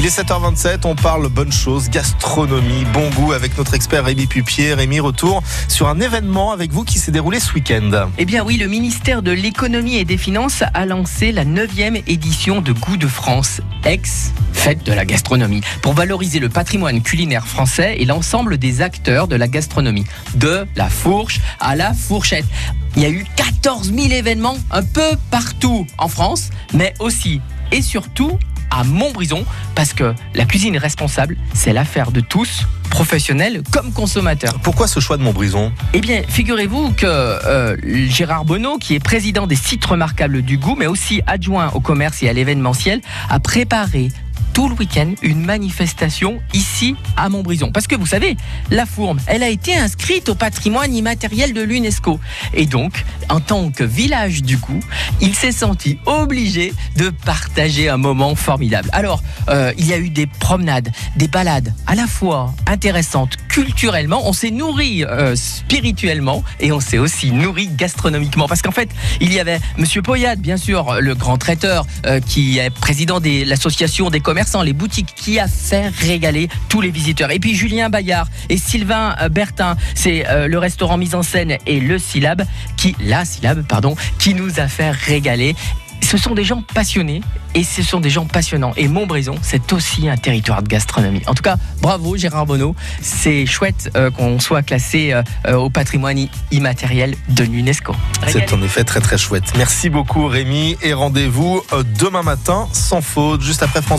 Il est 7h27, on parle bonne chose, gastronomie, bon goût avec notre expert Rémi Pupier. Rémi, retour sur un événement avec vous qui s'est déroulé ce week-end. Eh bien oui, le ministère de l'économie et des finances a lancé la 9e édition de Goût de France, ex-fête de la gastronomie, pour valoriser le patrimoine culinaire français et l'ensemble des acteurs de la gastronomie, de la fourche à la fourchette. Il y a eu 14 000 événements un peu partout en France, mais aussi et surtout à Montbrison, parce que la cuisine responsable, c'est l'affaire de tous, professionnels comme consommateurs. Pourquoi ce choix de Montbrison? Eh bien, figurez-vous que euh, Gérard Bonneau, qui est président des sites remarquables du goût, mais aussi adjoint au commerce et à l'événementiel, a préparé tout le week-end une manifestation ici à Montbrison. Parce que vous savez, la fourme, elle a été inscrite au patrimoine immatériel de l'UNESCO. Et donc, en tant que village du goût, il s'est senti obligé de partager un moment formidable. Alors, euh, il y a eu des promenades, des balades à la fois culturellement, on s'est nourri euh, spirituellement et on s'est aussi nourri gastronomiquement. Parce qu'en fait, il y avait Monsieur Poyade, bien sûr, le grand traiteur, euh, qui est président de l'association des commerces les boutiques qui a fait régaler tous les visiteurs. Et puis Julien Bayard et Sylvain euh, Bertin, c'est le restaurant mise en scène et le syllabe qui, la syllabe, pardon, qui nous a fait régaler ce sont des gens passionnés et ce sont des gens passionnants. Et Montbrison, c'est aussi un territoire de gastronomie. En tout cas, bravo Gérard Bonneau. C'est chouette euh, qu'on soit classé au patrimoine immatériel de l'UNESCO. C'est en effet très très chouette. Merci beaucoup Rémi et rendez-vous demain matin sans faute, juste après France.